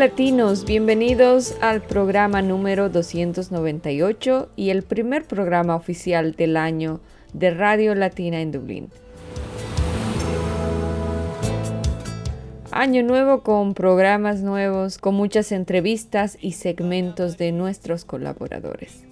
Latinos, bienvenidos al programa número 298 y el primer programa oficial del año de Radio Latina en Dublín. Año nuevo con programas nuevos, con muchas entrevistas y segmentos de nuestros colaboradores.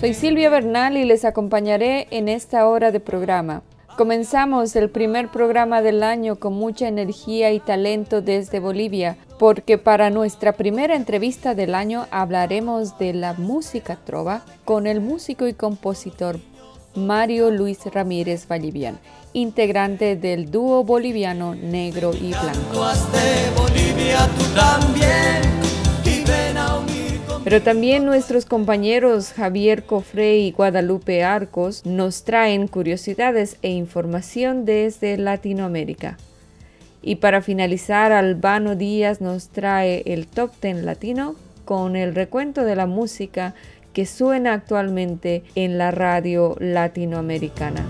Soy Silvia Bernal y les acompañaré en esta hora de programa. Comenzamos el primer programa del año con mucha energía y talento desde Bolivia, porque para nuestra primera entrevista del año hablaremos de la música trova con el músico y compositor Mario Luis Ramírez Vallivian, integrante del dúo boliviano Negro y Blanco. Pero también nuestros compañeros Javier Cofre y Guadalupe Arcos nos traen curiosidades e información desde Latinoamérica. Y para finalizar, Albano Díaz nos trae el Top Ten Latino con el recuento de la música que suena actualmente en la radio latinoamericana.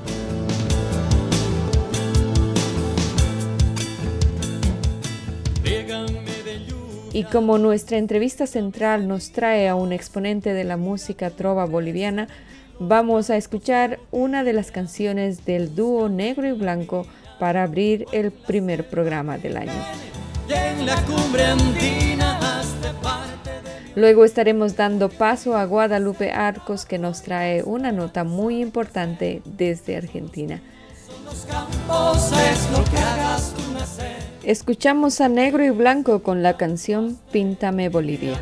Y como nuestra entrevista central nos trae a un exponente de la música trova boliviana, vamos a escuchar una de las canciones del dúo negro y blanco para abrir el primer programa del año. Luego estaremos dando paso a Guadalupe Arcos que nos trae una nota muy importante desde Argentina. Escuchamos a Negro y Blanco con la canción Píntame Bolivia.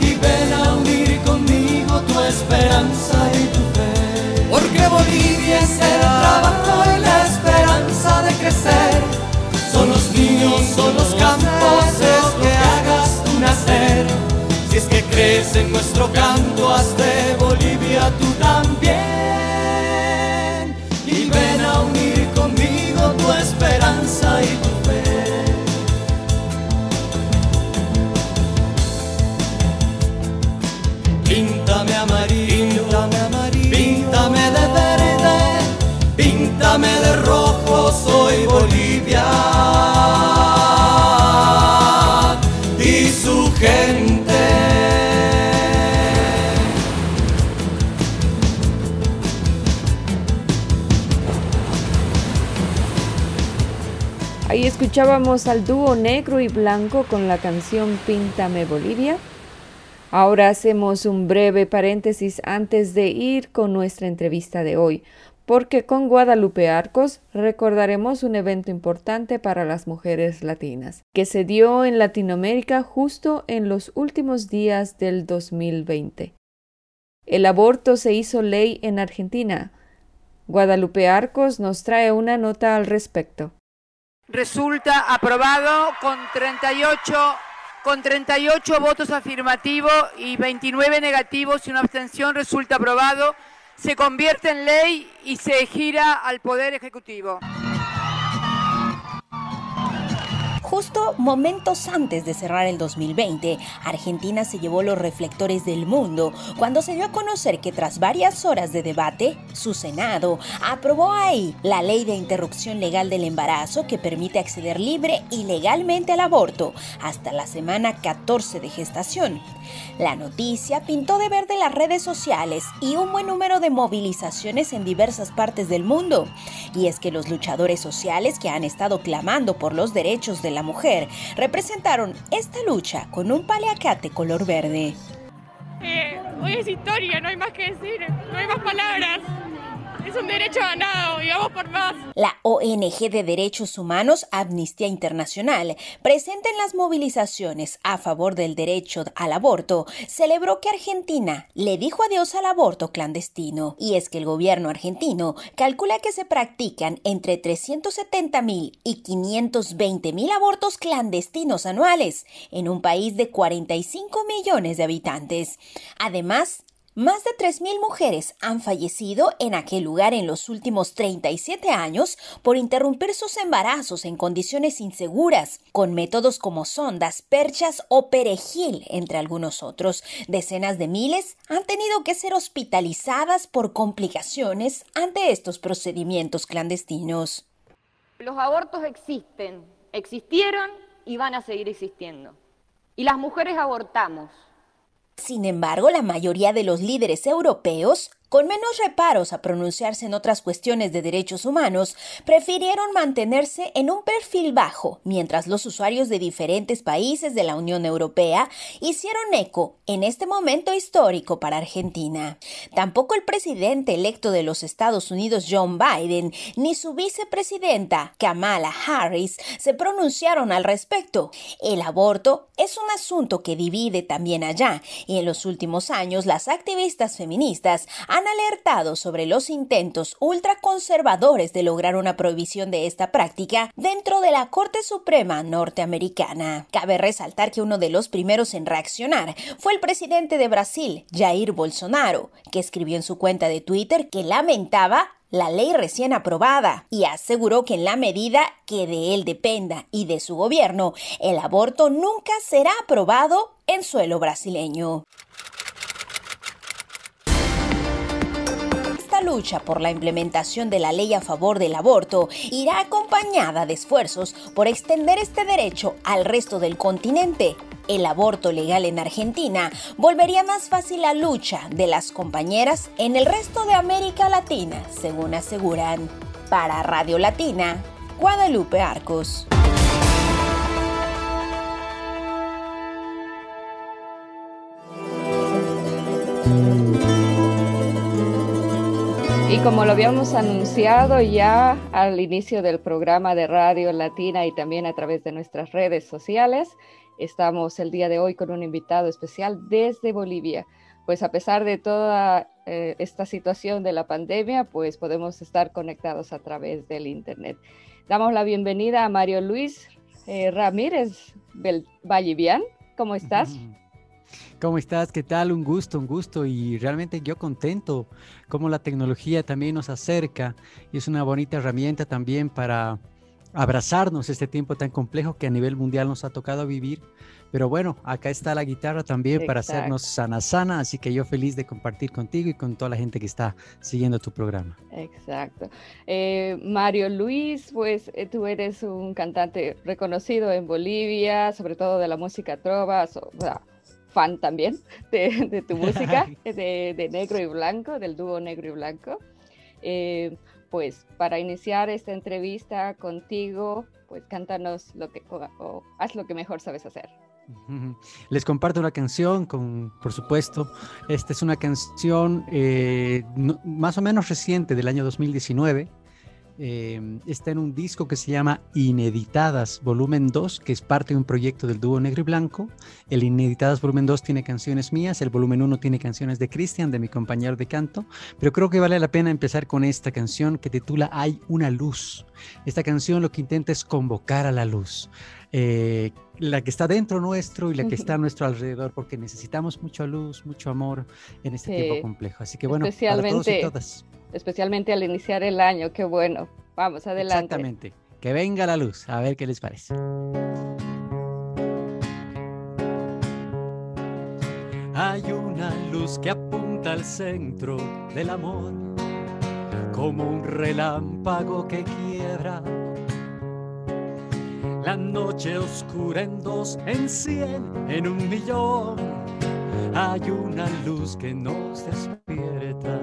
y ven a unir conmigo tu esperanza y tu fe. Porque Bolivia es el trabajo y la esperanza de crecer. Son los niños, son los campos, es que hagas tú nacer. Si es que crees en nuestro canto, haz de Bolivia tú también. Escuchábamos al dúo negro y blanco con la canción Píntame Bolivia. Ahora hacemos un breve paréntesis antes de ir con nuestra entrevista de hoy, porque con Guadalupe Arcos recordaremos un evento importante para las mujeres latinas, que se dio en Latinoamérica justo en los últimos días del 2020. El aborto se hizo ley en Argentina. Guadalupe Arcos nos trae una nota al respecto. Resulta aprobado con 38, con 38 votos afirmativos y 29 negativos y una abstención resulta aprobado. Se convierte en ley y se gira al Poder Ejecutivo. Justo momentos antes de cerrar el 2020, Argentina se llevó los reflectores del mundo cuando se dio a conocer que tras varias horas de debate, su Senado aprobó ahí la ley de interrupción legal del embarazo que permite acceder libre y legalmente al aborto hasta la semana 14 de gestación. La noticia pintó de verde las redes sociales y un buen número de movilizaciones en diversas partes del mundo. Y es que los luchadores sociales que han estado clamando por los derechos de la mujer representaron esta lucha con un paliacate color verde. Eh, hoy es historia, no hay más que decir, no hay más palabras un derecho ganado por más. La ONG de Derechos Humanos Amnistía Internacional, presente en las movilizaciones a favor del derecho al aborto, celebró que Argentina le dijo adiós al aborto clandestino. Y es que el gobierno argentino calcula que se practican entre 370 mil y 520 mil abortos clandestinos anuales en un país de 45 millones de habitantes. Además, más de 3.000 mujeres han fallecido en aquel lugar en los últimos 37 años por interrumpir sus embarazos en condiciones inseguras, con métodos como sondas, perchas o perejil, entre algunos otros. Decenas de miles han tenido que ser hospitalizadas por complicaciones ante estos procedimientos clandestinos. Los abortos existen, existieron y van a seguir existiendo. Y las mujeres abortamos sin embargo, la mayoría de los líderes europeos con menos reparos a pronunciarse en otras cuestiones de derechos humanos, prefirieron mantenerse en un perfil bajo, mientras los usuarios de diferentes países de la Unión Europea hicieron eco en este momento histórico para Argentina. Tampoco el presidente electo de los Estados Unidos, John Biden, ni su vicepresidenta, Kamala Harris, se pronunciaron al respecto. El aborto es un asunto que divide también allá, y en los últimos años las activistas feministas han alertado sobre los intentos ultraconservadores de lograr una prohibición de esta práctica dentro de la Corte Suprema norteamericana. Cabe resaltar que uno de los primeros en reaccionar fue el presidente de Brasil, Jair Bolsonaro, que escribió en su cuenta de Twitter que lamentaba la ley recién aprobada y aseguró que en la medida que de él dependa y de su gobierno, el aborto nunca será aprobado en suelo brasileño. Lucha por la implementación de la ley a favor del aborto irá acompañada de esfuerzos por extender este derecho al resto del continente. El aborto legal en Argentina volvería más fácil la lucha de las compañeras en el resto de América Latina, según aseguran. Para Radio Latina, Guadalupe Arcos. Y como lo habíamos anunciado ya al inicio del programa de Radio Latina y también a través de nuestras redes sociales, estamos el día de hoy con un invitado especial desde Bolivia. Pues a pesar de toda eh, esta situación de la pandemia, pues podemos estar conectados a través del Internet. Damos la bienvenida a Mario Luis eh, Ramírez Vallivian. ¿Cómo estás? ¿Cómo estás? ¿Qué tal? Un gusto, un gusto y realmente yo contento cómo la tecnología también nos acerca y es una bonita herramienta también para abrazarnos este tiempo tan complejo que a nivel mundial nos ha tocado vivir. Pero bueno, acá está la guitarra también para hacernos sana sana, así que yo feliz de compartir contigo y con toda la gente que está siguiendo tu programa. Exacto. Eh, Mario Luis, pues eh, tú eres un cantante reconocido en Bolivia, sobre todo de la música trova, o sea, fan también de, tu música, de, Negro y Blanco, del dúo Negro y Blanco. Eh, pues para iniciar esta entrevista contigo, pues cántanos lo que, o, haz lo que mejor sabes hacer. Les comparto una canción, con, por supuesto. Esta es una canción eh, más o menos reciente del año 2019 Em, está en un disco que se llama Ineditadas Volumen 2, que es parte de un proyecto del dúo Negro y Blanco. El Ineditadas Volumen 2 tiene canciones mías, el volumen 1 tiene canciones de Cristian, de mi compañero de canto, pero creo que vale la pena empezar con esta canción que titula Hay una luz. Esta canción lo que intenta es convocar a la luz. Eh, la que está dentro nuestro y la que está a nuestro alrededor, porque necesitamos mucha luz, mucho amor en este tiempo complejo. Así que bueno, para todos y todas especialmente al iniciar el año. Qué bueno. Vamos, adelante. Exactamente. Que venga la luz, a ver qué les parece. Hay una luz que apunta al centro del amor, como un relámpago que quiebra. La noche oscura en dos, en cien, en un millón. Hay una luz que nos despierta.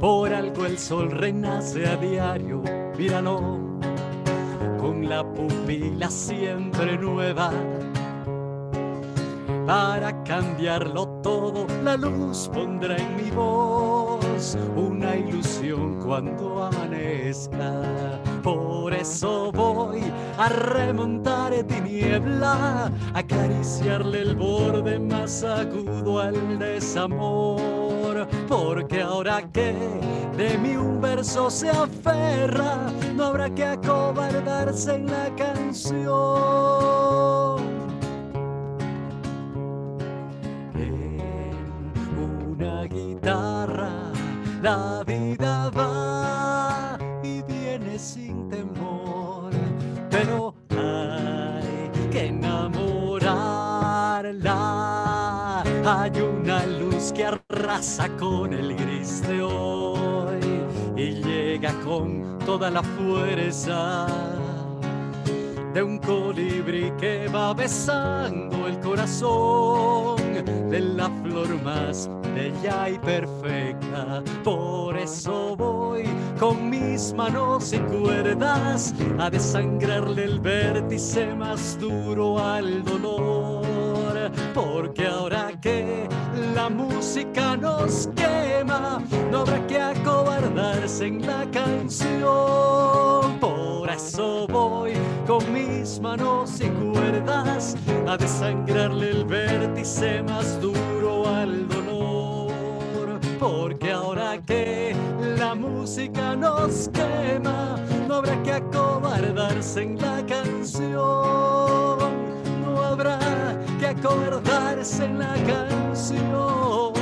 Por algo el sol renace a diario, míralo, con la pupila siempre nueva. Para cambiarlo todo, la luz pondrá en mi voz una ilusión cuando amanezca. Por eso voy a remontar tiniebla, acariciarle el borde más agudo al desamor. Porque ahora que de mí un verso se aferra, no habrá que acobardarse en la canción. La vida va y viene sin temor, pero hay que enamorarla. Hay una luz que arrasa con el gris de hoy y llega con toda la fuerza de un colibrí que va besando el corazón de la flor más bella y perfecta. Por eso voy con mis manos y cuerdas a desangrarle el vértice más duro al dolor. Porque ahora que la música nos quema, no habrá que acobardarse en la canción. Por eso voy con mis manos y cuerdas a desangrarle el vértice más duro al dolor. Porque ahora que la música nos quema, no habrá que acobardarse en la canción. No habrá que acobardarse en la canción.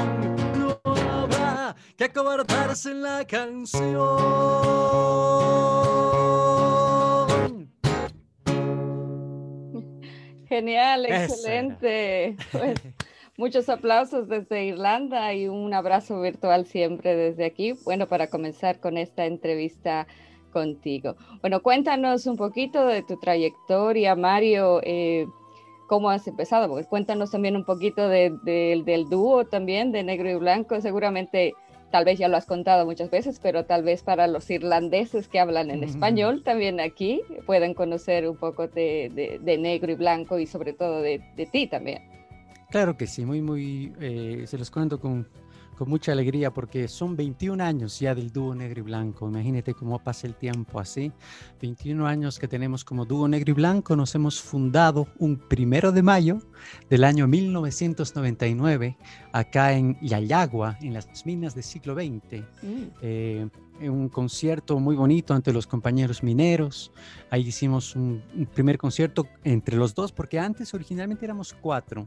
No habrá que acobardarse en la canción. Genial, excelente. Pues, muchos aplausos desde Irlanda y un abrazo virtual siempre desde aquí. Bueno, para comenzar con esta entrevista contigo. Bueno, cuéntanos un poquito de tu trayectoria, Mario. eh, ¿Cómo has empezado? Porque cuéntanos también un poquito de- de- del dúo también, de Negro y Blanco. Seguramente, tal vez ya lo has contado muchas veces, pero tal vez para los irlandeses que hablan en español también aquí puedan conocer un poco de, de- de Negro y Blanco y sobre todo de, de ti también. Claro que sí, muy, muy, eh, se los cuento con, con mucha alegría porque son 21 años ya del dúo negro y blanco. Imagínate cómo pasa el tiempo así. 21 años que tenemos como dúo negro y blanco. Nos hemos fundado un primero de mayo del año 1999 acá en Yayagua, en las minas del siglo XX. eh, un concierto muy bonito ante los compañeros mineros. Ahí hicimos un, un primer concierto entre los dos, porque antes originalmente éramos cuatro.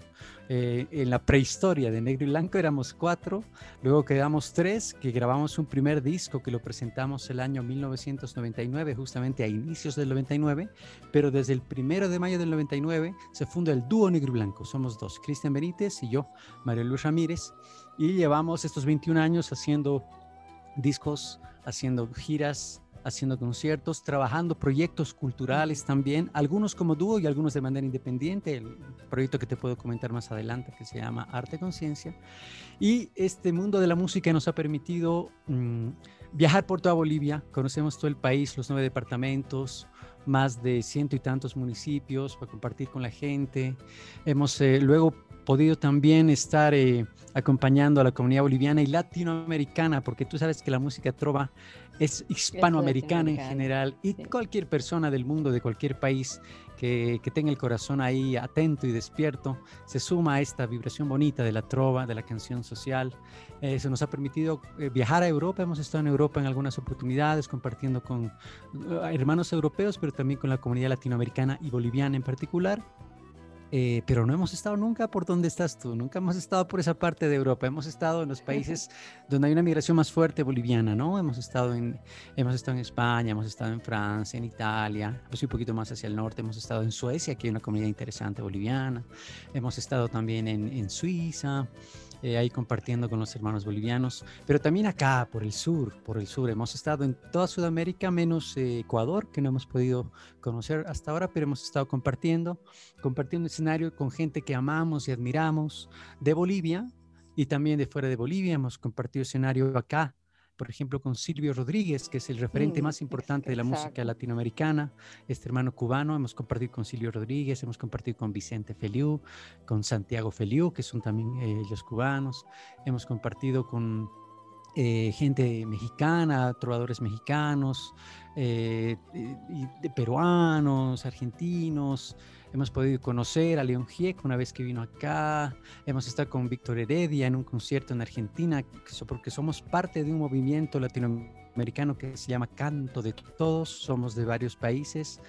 Eh, en la prehistoria de Negro y Blanco éramos cuatro, luego quedamos tres, que grabamos un primer disco que lo presentamos el año 1999, justamente a inicios del 99, pero desde el primero de mayo del 99 se funda el dúo Negro y Blanco. Somos dos, Cristian Benítez y yo, Mario Luis Ramírez, y llevamos estos 21 años haciendo discos, haciendo giras, haciendo conciertos, trabajando proyectos culturales también, algunos como dúo y algunos de manera independiente, el proyecto que te puedo comentar más adelante que se llama Arte Conciencia. Y este mundo de la música nos ha permitido mm, viajar por toda Bolivia, conocemos todo el país, los nueve departamentos, más de ciento y tantos municipios para compartir con la gente. Hemos eh, luego podido también estar eh, acompañando a la comunidad boliviana y latinoamericana, porque tú sabes que la música trova es hispanoamericana en general y cualquier persona del mundo, de cualquier país que, que tenga el corazón ahí atento y despierto, se suma a esta vibración bonita de la trova, de la canción social. Eh, Eso nos ha permitido eh, viajar a Europa, hemos estado en Europa en algunas oportunidades, compartiendo con eh, hermanos europeos, pero también con la comunidad latinoamericana y boliviana en particular. Eh, pero no hemos estado nunca por donde estás tú, nunca hemos estado por esa parte de Europa, hemos estado en los países donde hay una migración más fuerte boliviana, ¿no? Hemos estado en, hemos estado en España, hemos estado en Francia, en Italia, pues un poquito más hacia el norte, hemos estado en Suecia, que hay una comunidad interesante boliviana, hemos estado también en, en Suiza. Eh, ahí compartiendo con los hermanos bolivianos, pero también acá, por el sur, por el sur. Hemos estado en toda Sudamérica, menos eh, Ecuador, que no hemos podido conocer hasta ahora, pero hemos estado compartiendo, compartiendo escenario con gente que amamos y admiramos de Bolivia y también de fuera de Bolivia. Hemos compartido escenario acá por ejemplo, con Silvio Rodríguez, que es el referente mm, más importante de la música latinoamericana, este hermano cubano. Hemos compartido con Silvio Rodríguez, hemos compartido con Vicente Feliu, con Santiago Feliu, que son también eh, ellos cubanos. Hemos compartido con eh, gente mexicana, trovadores mexicanos, eh, de peruanos, argentinos. Hemos podido conocer a León Gieco una vez que vino acá. Hemos estado con Víctor Heredia en un concierto en Argentina, porque somos parte de un movimiento latinoamericano que se llama Canto de Todos. Somos de varios países.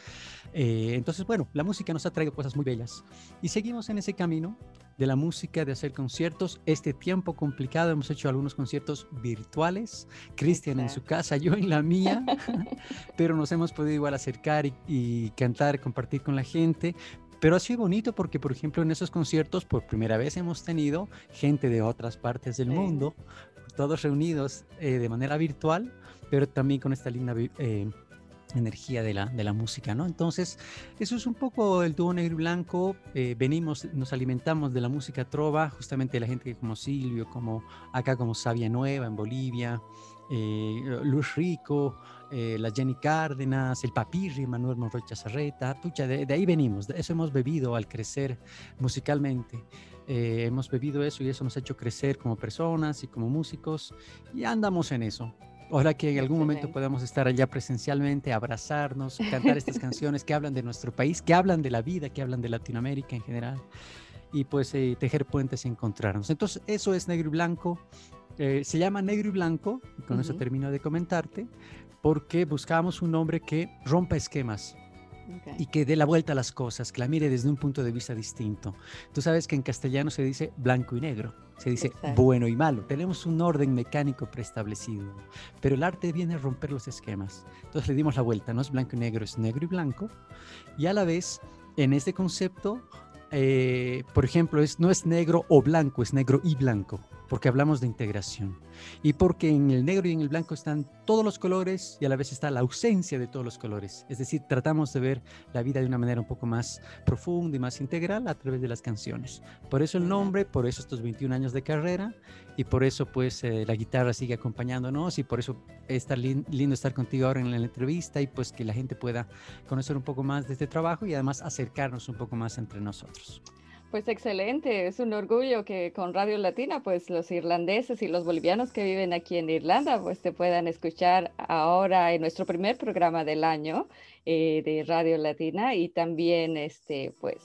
Eh, entonces, bueno, la música nos ha traído cosas muy bellas. Y seguimos en ese camino de la música, de hacer conciertos. Este tiempo complicado hemos hecho algunos conciertos virtuales, Cristian en su casa, yo en la mía, pero nos hemos podido igual acercar y, y, cantar, compartir con la gente. Pero ha sido bonito porque, por ejemplo, en esos conciertos por primera vez hemos tenido gente de otras partes del mundo, todos reunidos eh, de manera virtual, pero también con esta linda eh, energía de la, de la música, ¿no? Entonces, eso es un poco el dúo negro y blanco. Eh, venimos, nos alimentamos de la música trova, justamente la gente como Silvio, como acá como Sabia Nueva en Bolivia, eh, Rico, eh, la Jenny Cárdenas, el Papirri, Manuel Monroy Chazarreta, pucha, de, ahí venimos, de eso hemos bebido al crecer musicalmente. hemos bebido eso y eso nos ha hecho crecer como personas y como músicos y andamos en eso. Ojalá que en algún momento podamos estar allá presencialmente, abrazarnos, cantar estas canciones que hablan de nuestro país, que hablan de la vida, que hablan de Latinoamérica en general, y pues eh, tejer puentes y encontrarnos. Entonces, eso es Negro y Blanco. Eh, se llama Negro y Blanco, y con eso termino de comentarte, porque buscamos un nombre que rompa esquemas, y que dé la vuelta a las cosas, que la mire desde un punto de vista distinto. Tú sabes que en castellano se dice blanco y negro, se dice bueno y malo. Tenemos un orden mecánico preestablecido, pero el arte viene a romper los esquemas. Entonces le dimos la vuelta, no es blanco y negro, es negro y blanco. Y a la vez, en este concepto, eh, por ejemplo, es, no es negro o blanco, es negro y blanco porque hablamos de integración y porque en el negro y en el blanco están todos los colores y a la vez está la ausencia de todos los colores. Es decir, tratamos de ver la vida de una manera un poco más profunda y más integral a través de las canciones. Por eso el nombre, por eso estos 21 años de carrera y por eso pues eh, la guitarra sigue acompañándonos y por eso es lindo estar contigo ahora en la entrevista y pues que la gente pueda conocer un poco más de este trabajo y además acercarnos un poco más entre nosotros. Pues excelente, es un orgullo que con Radio Latina, pues los irlandeses y los bolivianos que viven aquí en Irlanda, pues te puedan escuchar ahora en nuestro primer programa del año eh, de Radio Latina y también, este, pues,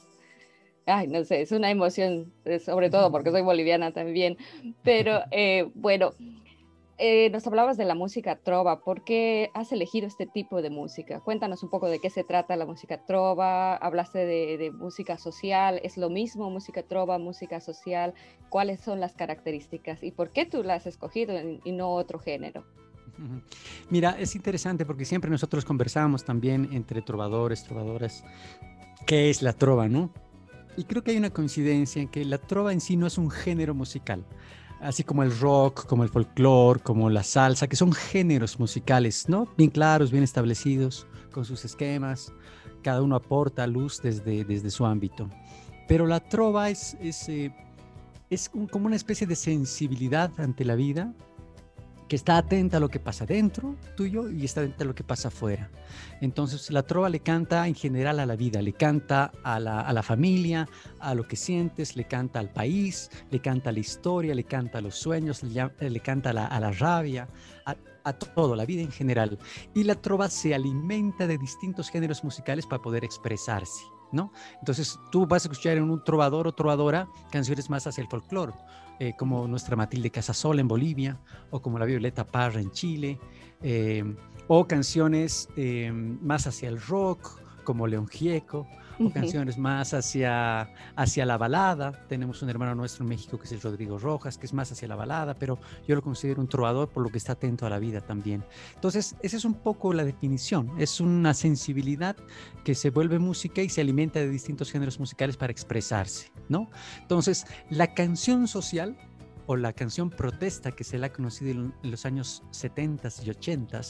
ay, no sé, es una emoción, eh, sobre todo porque soy boliviana también, pero eh, bueno, eh, nos hablabas de la música trova. ¿Por qué has elegido este tipo de música? Cuéntanos un poco de qué se trata la música trova. Hablaste de, música social. ¿Es lo mismo música trova, música social? ¿Cuáles son las características y por qué tú la has escogido y no otro género? Mira, es interesante porque siempre nosotros conversamos también entre trovadores, trovadoras, qué es la trova, ¿no? Y creo que hay una coincidencia en que la trova en sí no es un género musical así como el rock, como el folclore, como la salsa, que son géneros musicales, ¿no? Bien claros, bien establecidos, con sus esquemas, cada uno aporta luz desde, desde su ámbito. Pero la trova es, es, eh, es como una especie de sensibilidad ante la vida, que está atenta a lo que pasa dentro tuyo y está atenta a lo que pasa afuera. Entonces la trova le canta en general a la vida, le canta a la, a la, familia, a lo que sientes, le canta al país, le canta a la historia, le canta a los sueños, le, canta a la, a la rabia, a, a, todo, la vida en general. Y la trova se alimenta de distintos géneros musicales para poder expresarse. ¿No? Entonces tú vas a escuchar en un trovador o trovadora canciones más hacia el folclore, eh, como nuestra Matilde Casasola en Bolivia, o como la Violeta Parra en Chile, eh, o canciones eh, más hacia el rock, como León Gieco, o canciones más hacia, hacia la balada. Tenemos un hermano nuestro en México que es el Rodrigo Rojas, que es más hacia la balada, pero yo lo considero un trovador por lo que está atento a la vida también. Entonces, esa es un poco la definición. Es una sensibilidad que se vuelve música y se alimenta de distintos géneros musicales para expresarse, ¿no? Entonces, la canción social o la canción protesta que se la ha conocido en los años 70 y 80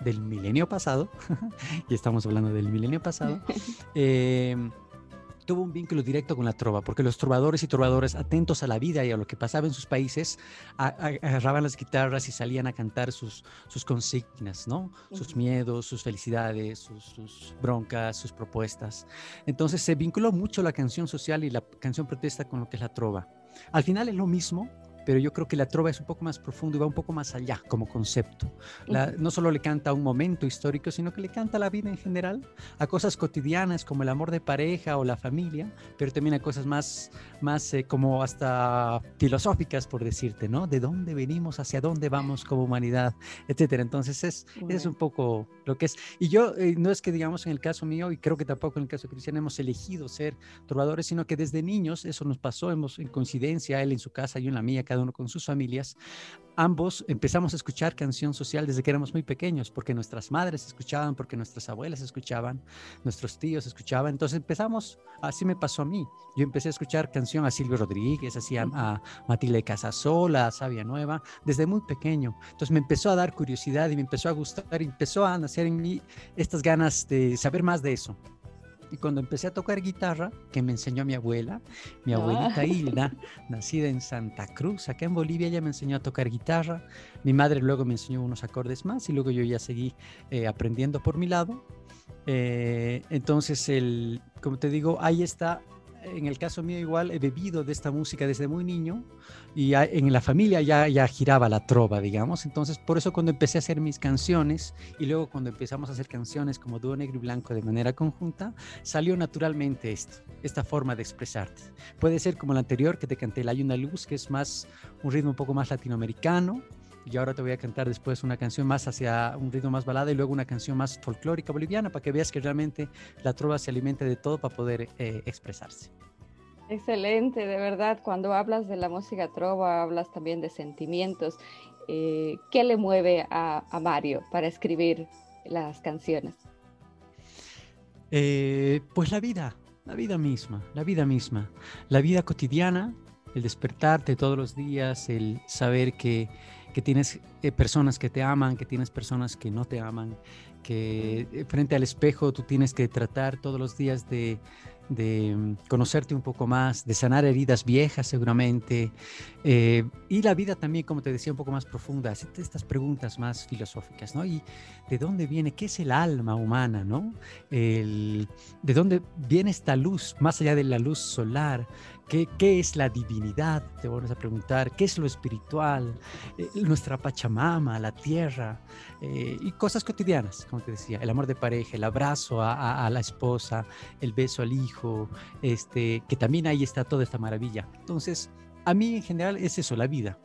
del milenio pasado, y estamos hablando del milenio pasado, eh, tuvo un vínculo directo con la trova, porque los trovadores y trovadoras atentos a la vida y a lo que pasaba en sus países, agarraban las guitarras y salían a cantar sus, sus consignas, ¿no? Sus miedos, sus felicidades, sus, sus, broncas, sus propuestas. Entonces se vinculó mucho la canción social y la canción protesta con lo que es la trova. Al final es lo mismo, pero yo creo que la trova es un poco más profundo y va un poco más allá como concepto. no solo le canta a un momento histórico, sino que le canta a la vida en general, a cosas cotidianas como el amor de pareja o la familia, pero también a cosas más, más eh, como hasta filosóficas, por decirte, ¿no? De dónde venimos, hacia dónde vamos como humanidad, etcétera. Entonces, es, es un poco lo que es. Y yo, eh, no es que digamos en el caso mío, y creo que tampoco en el caso de Cristian, hemos elegido ser trovadores, sino que desde niños eso nos pasó, hemos en coincidencia, él en su casa, yo en la mía, cada uno con sus familias, ambos empezamos a escuchar canción social desde que éramos muy pequeños, porque nuestras madres escuchaban, porque nuestras abuelas escuchaban, nuestros tíos escuchaban. Entonces empezamos, así me pasó a mí. Yo empecé a escuchar canción a Silvio Rodríguez, así a, a Matilde Casasola, a Sabia Nueva, desde muy pequeño. Entonces me empezó a dar curiosidad y me empezó a gustar y empezó a nacer en mí estas ganas de saber más de eso. Y cuando empecé a tocar guitarra, que me enseñó mi abuela, mi abuelita ah. Hilda, nacida en Santa Cruz, acá en Bolivia, ella me enseñó a tocar guitarra. Mi madre luego me enseñó unos acordes más y luego yo ya seguí eh, aprendiendo por mi lado. Eh, entonces, el, como te digo, ahí está en el caso mío igual he bebido de esta música desde muy niño y en la familia ya, ya giraba la trova, digamos. Entonces, por eso cuando empecé a hacer mis canciones y luego cuando empezamos a hacer canciones como Dúo Negro y Blanco de manera conjunta, salió naturalmente esto, esta forma de expresarte. Puede ser como la anterior que te canté, Hay una luz, que es más un ritmo un poco más latinoamericano, y ahora te voy a cantar después una canción más hacia un ritmo más balada y luego una canción más folclórica boliviana para que veas que realmente la trova se alimenta de todo para poder eh, expresarse. Excelente, de verdad. Cuando hablas de la música trova, hablas también de sentimientos. Eh, ¿Qué le mueve a, Mario para escribir las canciones? Eh, pues la vida, la vida misma, la vida misma, la vida cotidiana, el despertarte todos los días, el saber que que tienes eh, personas que te aman, que tienes personas que no te aman, que eh, frente al espejo tú tienes que tratar todos los días de, de mm, conocerte un poco más, de sanar heridas viejas seguramente, eh, y la vida también, como te decía, un poco más profunda, hacerte estas preguntas más filosóficas, ¿no? Y de dónde viene, qué es el alma humana, ¿no? El, de dónde viene esta luz, más allá de la luz solar, ¿Qué, ¿Qué, es la divinidad? Te vuelves a preguntar. ¿Qué es lo espiritual? Eh, nuestra Pachamama, la tierra eh, y cosas cotidianas, como te decía. El amor de pareja, el abrazo a, a, la esposa, el beso al hijo, este, que también ahí está toda esta maravilla. Entonces, a mí en general es eso, la vida.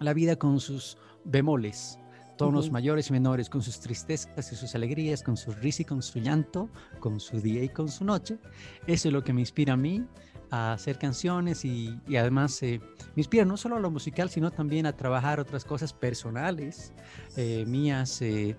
La vida con sus bemoles, tonos mayores y menores, con sus tristezas y sus alegrías, con su risa y con su llanto, con su día y con su noche. Eso es lo que me inspira a mí a hacer canciones y, además eh, me inspira no solo a lo musical, sino también a trabajar otras cosas personales eh, mías eh,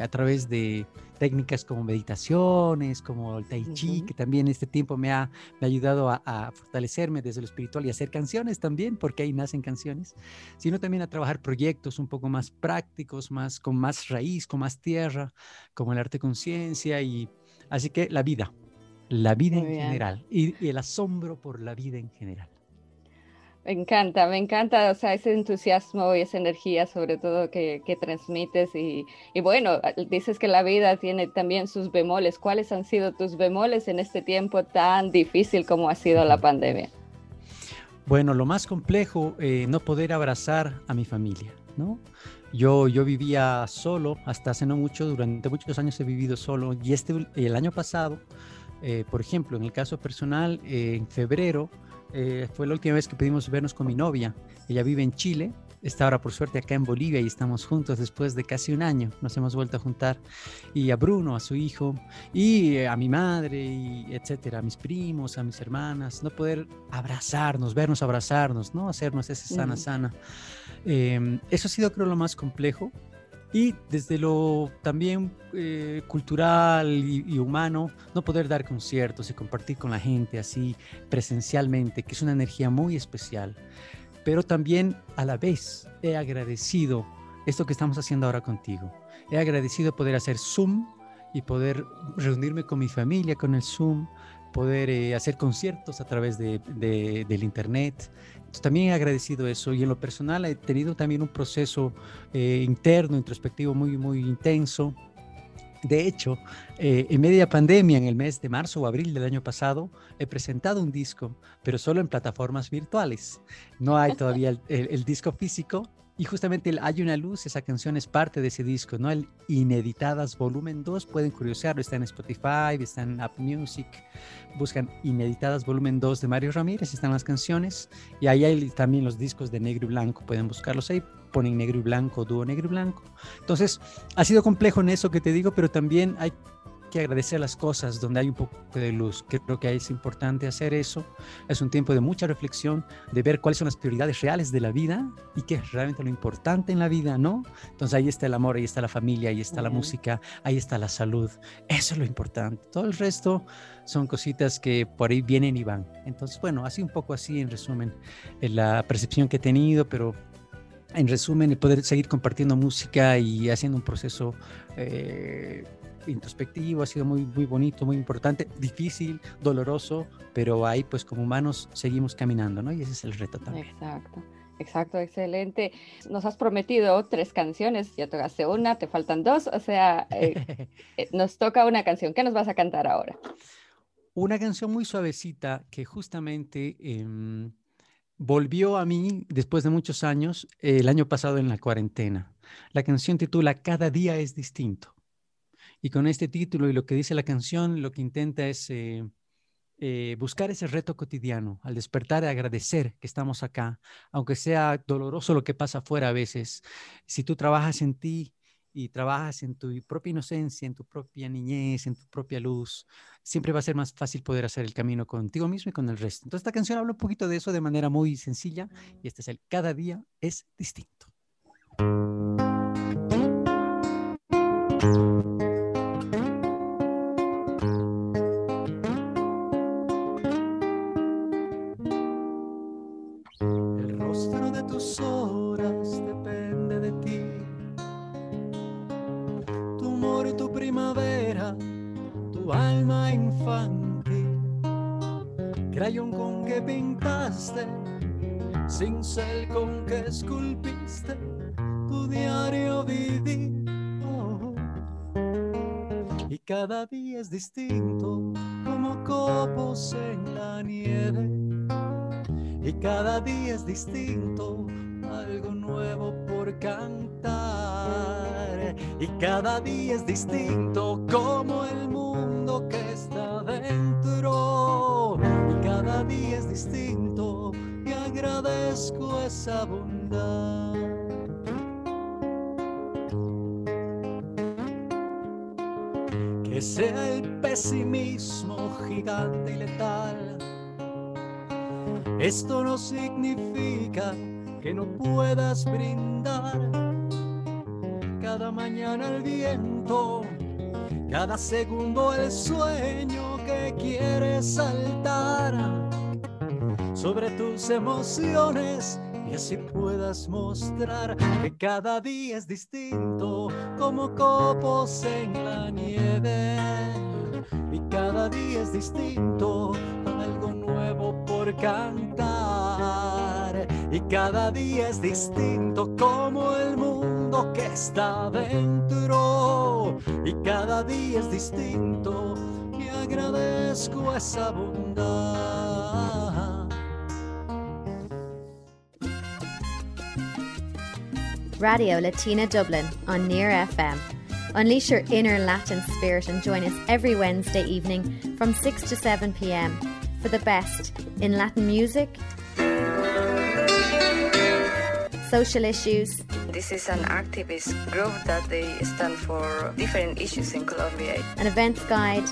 a través de técnicas como meditaciones, como el tai chi, que también este tiempo me ha, me ha ayudado a, fortalecerme desde lo espiritual y a hacer canciones también, porque ahí nacen canciones, sino también a trabajar proyectos un poco más prácticos, más, con más raíz, con más tierra, como el arte conciencia y así que la vida, la vida en general y, el asombro por la vida en general. Me encanta, me encanta, o sea, ese entusiasmo y esa energía sobre todo que, transmites y, bueno, dices que la vida tiene también sus bemoles. ¿Cuáles han sido tus bemoles en este tiempo tan difícil como ha sido la pandemia? Bueno, lo más complejo, eh, no poder abrazar a mi familia, ¿no? Yo, yo vivía solo hasta hace no mucho, durante muchos años he vivido solo y este, el año pasado eh, por ejemplo, en el caso personal, eh, en febrero eh, fue la última vez que pudimos vernos con mi novia. Ella vive en Chile está ahora por suerte acá en Bolivia y estamos juntos después de casi un año. Nos hemos vuelto a juntar. Y a Bruno, a su hijo, y eh, a mi madre, y etcétera, a mis primos, a mis hermanas, no poder abrazarnos, vernos abrazarnos, ¿no? Hacernos ese sana, sana. Em, eso ha sido creo lo más complejo. Y desde lo también eh, cultural y, humano, no poder dar conciertos y compartir con la gente así presencialmente, que es una energía muy especial pero también a la vez he agradecido esto que estamos haciendo ahora contigo. He agradecido poder hacer Zoom y poder reunirme con mi familia con el Zoom, poder eh, hacer conciertos a través de, del Internet. También he agradecido eso y en lo personal he tenido también un proceso eh, interno, introspectivo muy, muy intenso de hecho, eh, en media pandemia, en el mes de marzo o abril del año pasado, he presentado un disco, pero solo en plataformas virtuales. No hay todavía el disco físico, y justamente el Hay una luz, esa canción es parte de ese disco, ¿no? El Ineditadas Volumen 2, pueden curiosearlo, está en Spotify, está en App Music, buscan Ineditadas Volumen 2 de Mario Ramírez, están las canciones, y ahí hay también los discos de negro y blanco, pueden buscarlos ahí, ponen negro y blanco, dúo negro y blanco. Entonces, ha sido complejo en eso que te digo, pero también hay que agradecer las cosas donde hay un poco de luz. Creo que es importante hacer eso. Es un tiempo de mucha reflexión, de ver cuáles son las prioridades reales de la vida y qué es realmente lo importante en la vida, ¿no? Entonces ahí está el amor, ahí está la familia, ahí está la música, ahí está la salud. Eso es lo importante. Todo el resto son cositas que por ahí vienen y van. Entonces, bueno, así un poco así en resumen la percepción que he tenido, pero en resumen, el poder seguir compartiendo música y haciendo un proceso eh, introspectivo, ha sido muy, muy bonito, muy importante, difícil, doloroso, pero ahí pues como humanos seguimos caminando, ¿no? Y ese es el reto también. Exacto. Exacto, excelente. Nos has prometido tres canciones, ya tocaste una, te faltan dos, o sea, eh, eh, nos toca una canción. ¿Qué nos vas a cantar ahora? Una canción muy suavecita que justamente em, volvió a mí después de muchos años, el año pasado en la cuarentena. La canción titula Cada día es distinto. Y con este título y lo que dice la canción, lo que intenta es eh, eh, buscar ese reto cotidiano, al despertar, agradecer que estamos acá, aunque sea doloroso lo que pasa afuera a veces. Si tú trabajas en ti y trabajas en tu propia inocencia, en tu propia niñez, en tu propia luz, siempre va a ser más fácil poder hacer el camino contigo mismo y con el resto. Entonces esta canción habla un poquito de eso de manera muy sencilla y este es el Cada día es distinto. Cincel con que esculpiste tu diario vivir. Y cada día es distinto como copos en la nieve. Y cada día es distinto, algo nuevo por cantar. Y cada día es distinto como el mundo que está dentro. Y cada día es distinto agradezco esa bondad. Que sea el pesimismo gigante y letal. Esto no significa que no puedas brindar cada mañana el viento, cada segundo el sueño que quieres saltar. Sobre tus emociones y así puedas mostrar que cada día es distinto como copos en la nieve. Y cada día es distinto algo nuevo por cantar. Y cada día es distinto como el mundo que está dentro y cada día es distinto y agradezco esa bondad Radio Latina Dublin on Near FM. Unleash your inner Latin spirit and join us every Wednesday evening from 6 to 7 pm for the best in Latin music, social issues. This is an activist group that they stand for different issues in Colombia. An events guide.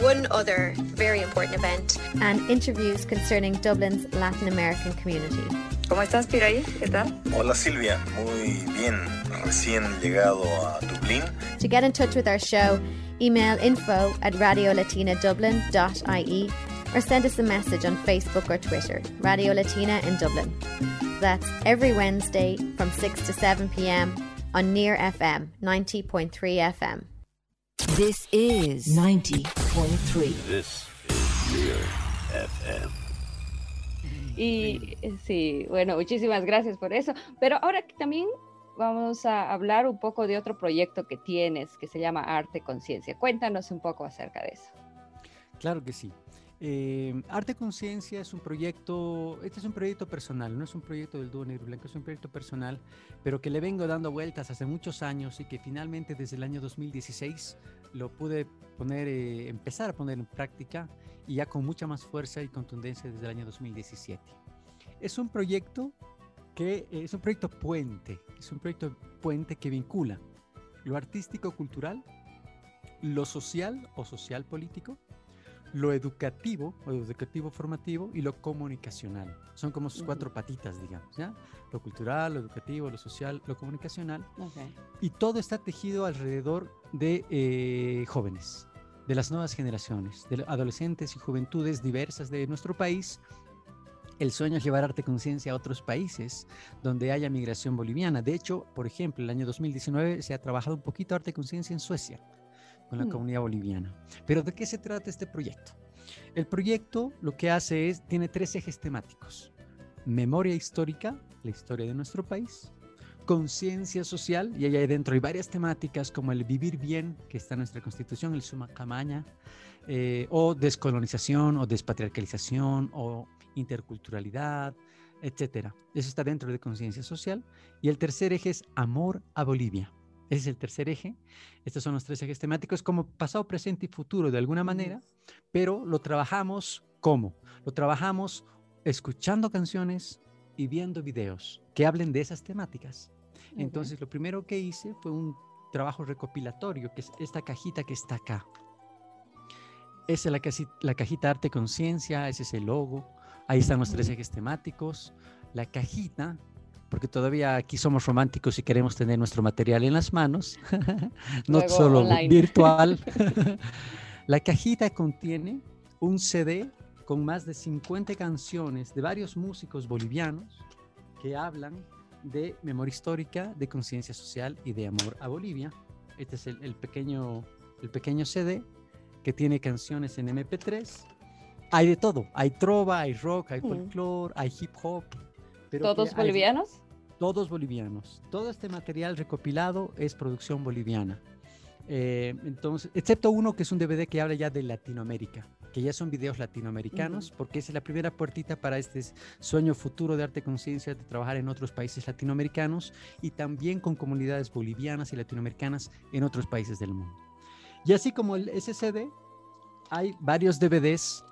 One other very important event. And interviews concerning Dublin's Latin American community. ¿Cómo estás, Piraí? ¿Qué tal? Hola, Silvia. Muy bien. Recién llegado a Dublín. To get in touch with our show, email info at radiolatinadublin.ie or send us a message on Facebook or Twitter, Radio Latina in Dublin. That's every Wednesday from 6 to 7 p.m. on Near FM 90.3 FM. This is 90.3. This is Near FM. Y sí, bueno, muchísimas gracias por eso. Pero ahora también vamos a hablar un poco de otro proyecto que tienes que se llama Arte Conciencia. Cuéntanos un poco acerca de eso. Claro que sí. Eh, Arte Conciencia es un proyecto, este es un proyecto personal, no es un proyecto del dúo negro blanco, es un proyecto personal, pero que le vengo dando vueltas hace muchos años y que finalmente desde el año 2016 lo pude poner, eh, empezar a poner en práctica y ya con mucha más fuerza y contundencia desde el año 2017. Es un proyecto que eh, es un proyecto puente, es un proyecto puente que vincula lo artístico cultural, lo social o social político, lo educativo o educativo formativo y lo comunicacional. Son como sus cuatro patitas, digamos, ¿ya? Lo cultural, lo educativo, lo social, lo comunicacional. Okay. Y todo está tejido alrededor de eh, jóvenes, de las nuevas generaciones, de adolescentes y juventudes diversas de nuestro país. El sueño es llevar arte conciencia a otros países donde haya migración boliviana. De hecho, por ejemplo, el año 2019 se ha trabajado un poquito arte conciencia en Suecia con la Mm. comunidad boliviana. Pero ¿de qué se trata este proyecto? El proyecto lo que hace es, tiene tres ejes temáticos. Memoria histórica, la historia de nuestro país. Conciencia social, y allá adentro hay varias temáticas como el vivir bien, que está en nuestra constitución, el suma camaña, eh, o descolonización, o despatriarcalización, o interculturalidad, etcétera. Eso está dentro de conciencia social. Y el tercer eje es amor a Bolivia. Ese es el tercer eje. Estos son los tres ejes temáticos como pasado, presente y futuro de alguna manera, pero lo trabajamos ¿cómo? Lo trabajamos escuchando canciones y viendo videos que hablen de esas temáticas. Entonces, lo primero que hice fue un trabajo recopilatorio, que es esta cajita que está acá. Esa es la, casi- la cajita Arte Conciencia, ese es el logo. Ahí están los tres ejes temáticos. La cajita, porque todavía aquí somos románticos y queremos tener nuestro material en las manos, no Luego solo online. virtual. la cajita contiene un CD con más de 50 canciones de varios músicos bolivianos que hablan de memoria histórica, de conciencia social y de amor a Bolivia. Este es el, el pequeño, el pequeño CD que tiene canciones en MP3. Hay de todo, hay trova, hay rock, hay Mm. folclore, hay hip hop. pero ¿Todos bolivianos? Todos bolivianos. Todo este material recopilado es producción boliviana. Eh, entonces, excepto uno que es un DVD que habla ya de Latinoamérica, que ya son videos latinoamericanos, porque esa es la primera puertita para este sueño futuro de arte conciencia, de trabajar en otros países latinoamericanos y también con comunidades bolivianas y latinoamericanas en otros países del mundo. Y así como el SCD, hay varios DVDs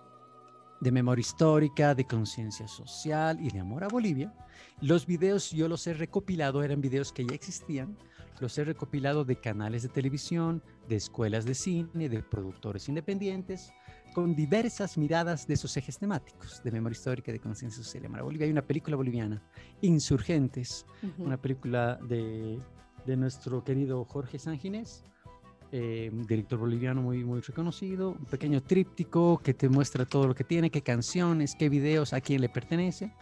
de memoria histórica, de conciencia social y de amor a Bolivia. Los videos yo los he recopilado, eran videos que ya existían, los he recopilado de canales de televisión, de escuelas de cine, de productores independientes, con diversas miradas de esos ejes temáticos, de memoria histórica, de conciencia social y amor a Bolivia. Hay una película boliviana, Insurgentes, una película de, de nuestro querido Jorge Sanginés, eh, director boliviano muy, muy reconocido, un pequeño tríptico que te muestra todo lo que tiene, qué canciones, qué videos, a quién le pertenece.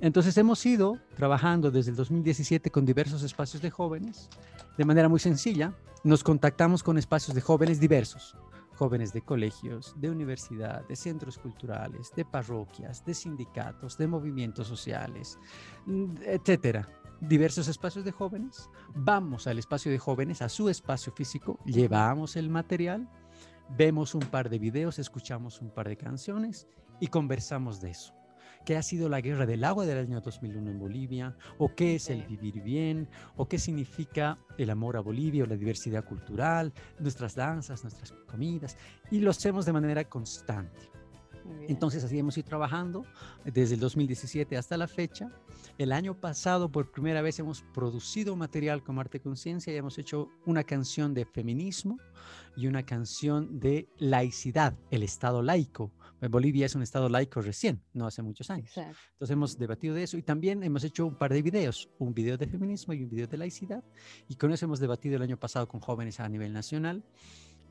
Entonces hemos ido trabajando desde el 2017 con diversos espacios de jóvenes de manera muy sencilla. Nos contactamos con espacios de jóvenes diversos, jóvenes de colegios, de universidad, de centros culturales, de parroquias, de sindicatos, de movimientos sociales, mm, etcétera. Diversos espacios de jóvenes. Vamos al espacio de jóvenes, a su espacio físico, llevamos el material, vemos un par de videos, escuchamos un par de canciones y conversamos de eso. ¿Qué ha sido la guerra del agua del año 2001 en Bolivia? ¿O qué es el vivir bien? ¿O qué significa el amor a Bolivia o la diversidad cultural? Nuestras danzas, nuestras comidas. Y lo hacemos de manera constante. Entonces así hemos ido trabajando desde el 2017 hasta la fecha. El año pasado por primera vez hemos producido material como Arte Conciencia y hemos hecho una canción de feminismo y una canción de laicidad, el Estado laico. Bolivia es un Estado laico recién, no hace muchos años. Entonces hemos debatido de eso y también hemos hecho un par de videos, un video de feminismo y un video de laicidad. Y con eso hemos debatido el año pasado con jóvenes a nivel nacional.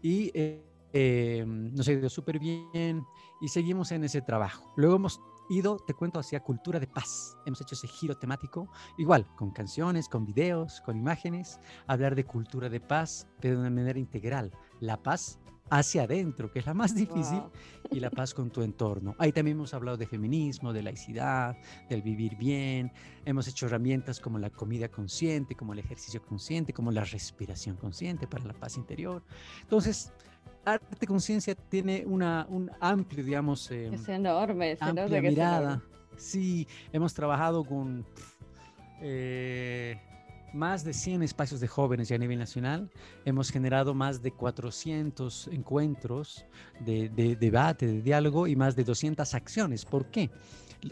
Y eh, eh, nos ha ido súper bien y seguimos en ese trabajo. Luego hemos ido, te cuento, hacia cultura de paz. Hemos hecho ese giro temático, igual, con canciones, con videos, con imágenes, hablar de cultura de paz, pero de una manera integral. La paz hacia adentro, que es la más difícil, y la paz con tu entorno. Ahí también hemos hablado de feminismo, de laicidad, del vivir bien. Hemos hecho herramientas como la comida consciente, como el ejercicio consciente, como la respiración consciente para la paz interior. Entonces, arte conciencia tiene una, un amplio, digamos, es enorme, es mirada. Sí, hemos trabajado con eh, más de 100 espacios de jóvenes ya a nivel nacional. Hemos generado más de 400 encuentros de, de debate, de diálogo y más de 200 acciones. ¿Por qué?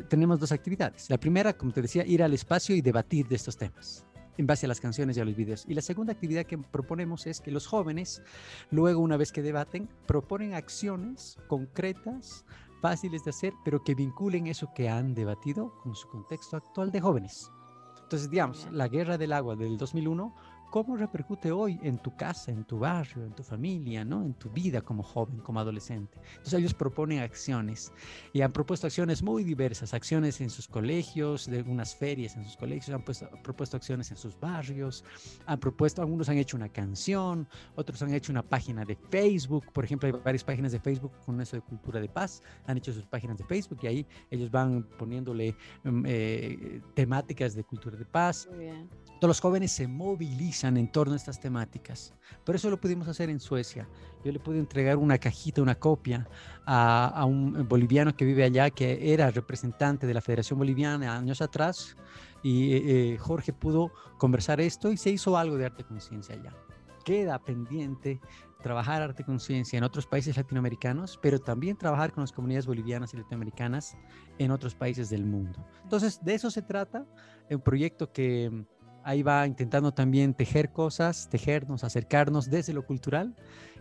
Tenemos dos actividades. La primera, como te decía, ir al espacio y debatir de estos temas en base a las canciones y a los videos. Y la segunda actividad que proponemos es que los jóvenes, luego una vez que debaten, proponen acciones concretas, fáciles de hacer, pero que vinculen eso que han debatido con su contexto actual de jóvenes. Entonces, digamos, la guerra del agua del 2001 cómo repercute hoy en tu casa, en tu barrio, en tu familia, ¿no? en tu vida como joven, como adolescente. Entonces ellos proponen acciones y han propuesto acciones muy diversas, acciones en sus colegios, de unas ferias en sus colegios, han propuesto acciones en sus barrios, han propuesto, algunos han hecho una canción, otros han hecho una página de Facebook, por ejemplo, hay varias páginas de Facebook con eso de cultura de paz, han hecho sus páginas de Facebook y ahí ellos van poniéndole mm, eh, temáticas de cultura de paz. Todos los jóvenes se movilizan en torno a estas temáticas. Por eso lo pudimos hacer en Suecia. Yo le pude entregar una cajita, una copia a, un boliviano que vive allá, que era representante de la Federación Boliviana años atrás. Y eh, eh, Jorge pudo conversar esto y se hizo algo de arte conciencia allá. Queda pendiente trabajar arte conciencia en otros países latinoamericanos, pero también trabajar con las comunidades bolivianas y latinoamericanas en otros países del mundo. Entonces, de eso se trata, un proyecto que ahí va intentando también tejer cosas, tejernos, acercarnos desde lo cultural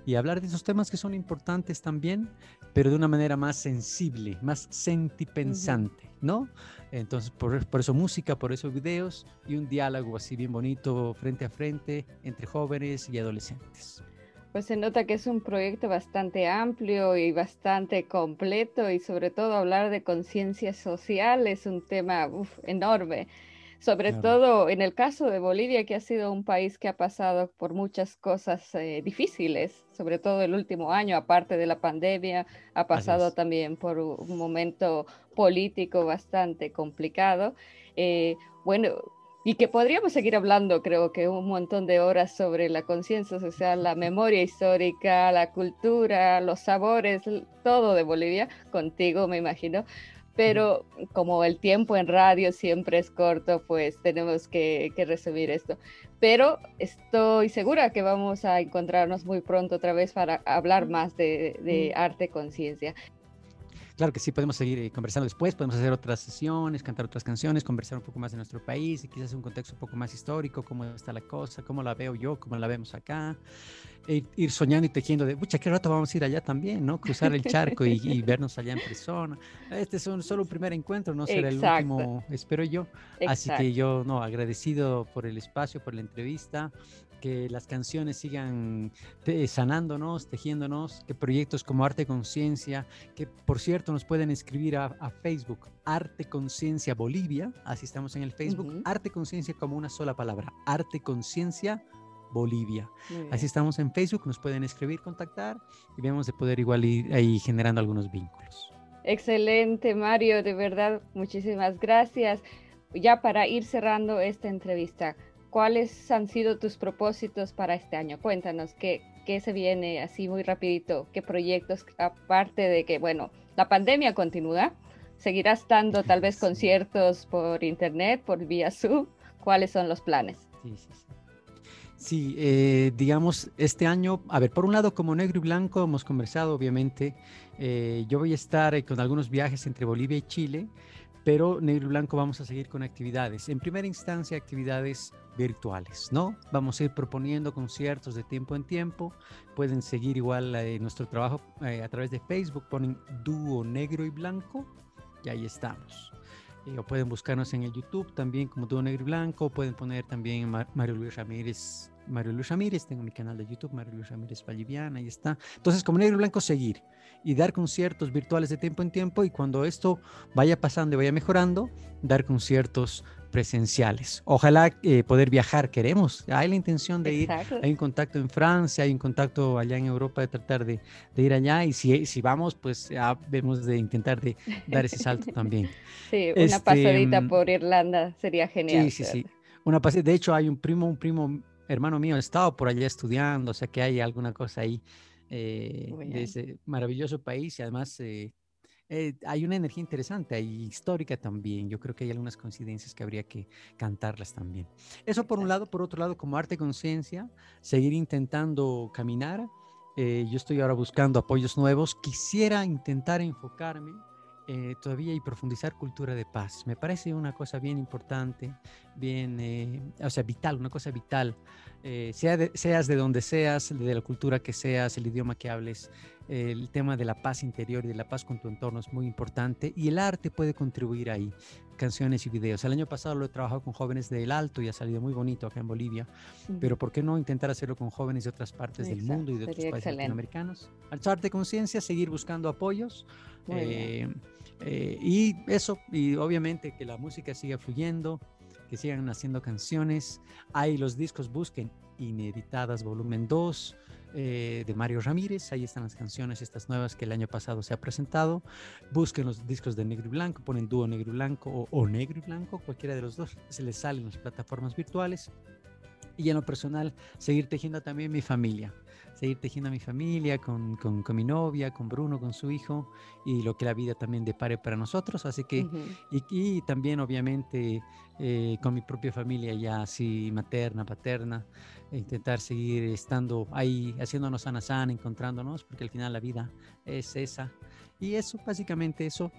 y hablar de esos temas que son importantes también, pero de una manera más sensible, más sentipensante, ¿no? Entonces, por, por, eso música, por eso videos y un diálogo así bien bonito frente a frente entre jóvenes y adolescentes. Pues se nota que es un proyecto bastante amplio y bastante completo y sobre todo hablar de conciencia social es un tema enorme sobre todo en el caso de Bolivia, que ha sido un país que ha pasado por muchas cosas eh, difíciles, sobre todo el último año, aparte de la pandemia, ha pasado también por un momento político bastante complicado. Eh, bueno, y que podríamos seguir hablando, creo que un montón de horas sobre la conciencia social, la memoria histórica, la cultura, los sabores, todo de Bolivia, contigo me imagino pero como el tiempo en radio siempre es corto, pues tenemos que, resumir esto. Pero estoy segura que vamos a encontrarnos muy pronto otra vez para hablar más de, de arte conciencia. Claro que sí, podemos seguir eh, conversando después, podemos hacer otras sesiones, cantar otras canciones, conversar un poco más de nuestro país y quizás un contexto un poco más histórico, cómo está la cosa, cómo la veo yo, cómo la vemos acá. E ir soñando y tejiendo de, pucha, qué rato vamos a ir allá también, ¿no? Cruzar el charco y, vernos allá en persona. Este es un, solo un primer encuentro, no será el último, espero yo. Así que yo, no, agradecido por el espacio, por la entrevista que las canciones sigan sanándonos, tejiéndonos, que proyectos como Arte Conciencia, que por cierto nos pueden escribir a, Facebook, Arte Conciencia Bolivia, así estamos en el Facebook, Arte Conciencia como una sola palabra, Arte Conciencia Bolivia. Así estamos en Facebook, nos pueden escribir, contactar y vemos de poder igual ir ahí generando algunos vínculos. Excelente, Mario, de verdad, muchísimas gracias. Ya para ir cerrando esta entrevista, ¿cuáles han sido tus propósitos para este año? Cuéntanos, ¿qué, qué se viene así muy rapidito? ¿Qué proyectos, aparte de que, bueno, la pandemia continúa? ¿Seguirás dando tal vez conciertos por internet, por vía Zoom? ¿Cuáles son los planes? Sí, sí, sí. Sí, eh, digamos, este año, a ver, por un lado, como negro y blanco, hemos conversado, obviamente, eh, yo voy a estar eh, con algunos viajes entre Bolivia y Chile, pero negro y blanco vamos a seguir con actividades. En primera instancia, actividades virtuales, ¿no? Vamos a ir proponiendo conciertos de tiempo en tiempo. Pueden seguir igual nuestro trabajo a través de Facebook, ponen dúo negro y blanco y ahí estamos. o pueden buscarnos en el YouTube también como Dúo Negro y Blanco. Pueden poner también Mario Luis Ramírez Mario Luis Ramírez, tengo mi canal de YouTube, Mario Luis Ramírez Valliviana, ahí está. Entonces, como negro y blanco, seguir y dar conciertos virtuales de tiempo en tiempo y cuando esto vaya pasando y vaya mejorando, dar conciertos presenciales. Ojalá eh, poder viajar, queremos. Hay la intención de ir, hay un contacto en Francia, hay un contacto allá en Europa de tratar de, ir allá y si, si vamos, pues ya vemos de intentar de dar ese salto también. Sí, una este, pasadita mm, por Irlanda sería genial. Sí, sí, sí. Una de hecho, hay un primo, un primo hermano mío ha estado por allá estudiando, o sea que hay alguna cosa ahí eh, de ese maravilloso país y además eh, eh, hay una energía interesante, hay histórica también. Yo creo que hay algunas coincidencias que habría que cantarlas también. Eso por un lado, por otro lado, como arte conciencia, seguir intentando caminar. yo estoy ahora buscando apoyos nuevos. Quisiera intentar enfocarme eh, todavía y profundizar cultura de paz. Me parece una cosa bien importante, bien, eh, o sea, vital, una cosa vital. Eh, sea seas de donde seas, de la cultura que seas, el idioma que hables, el tema de la paz interior y de la paz con tu entorno es muy importante y el arte puede contribuir ahí, canciones y videos. El año pasado lo he trabajado con jóvenes del Alto y ha salido muy bonito acá en Bolivia, pero ¿por qué no intentar hacerlo con jóvenes de otras partes del mundo y de otros países latinoamericanos? Al arte conciencia, seguir buscando apoyos. Eh, y eso, y obviamente que la música siga fluyendo, que sigan haciendo canciones. Hay los discos, busquen Ineditadas Volumen 2 eh, de Mario Ramírez. Ahí están las canciones, estas nuevas que el año pasado se ha presentado. Busquen los discos de Negro y Blanco, ponen dúo Negro y Blanco o, o Negro y Blanco, cualquiera de los dos. Se les salen las plataformas virtuales. Y en lo personal, seguir tejiendo también mi familia seguir tejiendo a mi familia, con, con, con, mi novia, con Bruno, con su hijo, y lo que la vida también depare para nosotros. Así que, y, y, también obviamente eh, con mi propia familia ya así materna, paterna, e intentar seguir estando ahí, haciéndonos sana sana, encontrándonos, porque al final la vida es esa. Y eso, básicamente eso,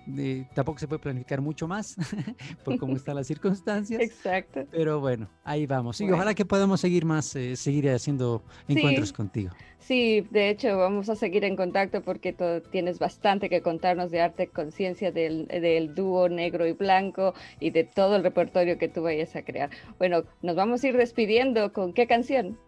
tampoco se puede planificar mucho más por cómo están las circunstancias. Exacto. Pero bueno, ahí vamos. Y ojalá que podamos seguir más, eh, seguir haciendo encuentros contigo. Sí, de hecho vamos a seguir en contacto porque tienes bastante que contarnos de arte conciencia del, del dúo negro y blanco y de todo el repertorio que tú vayas a crear. Bueno, nos vamos a ir despidiendo con qué canción.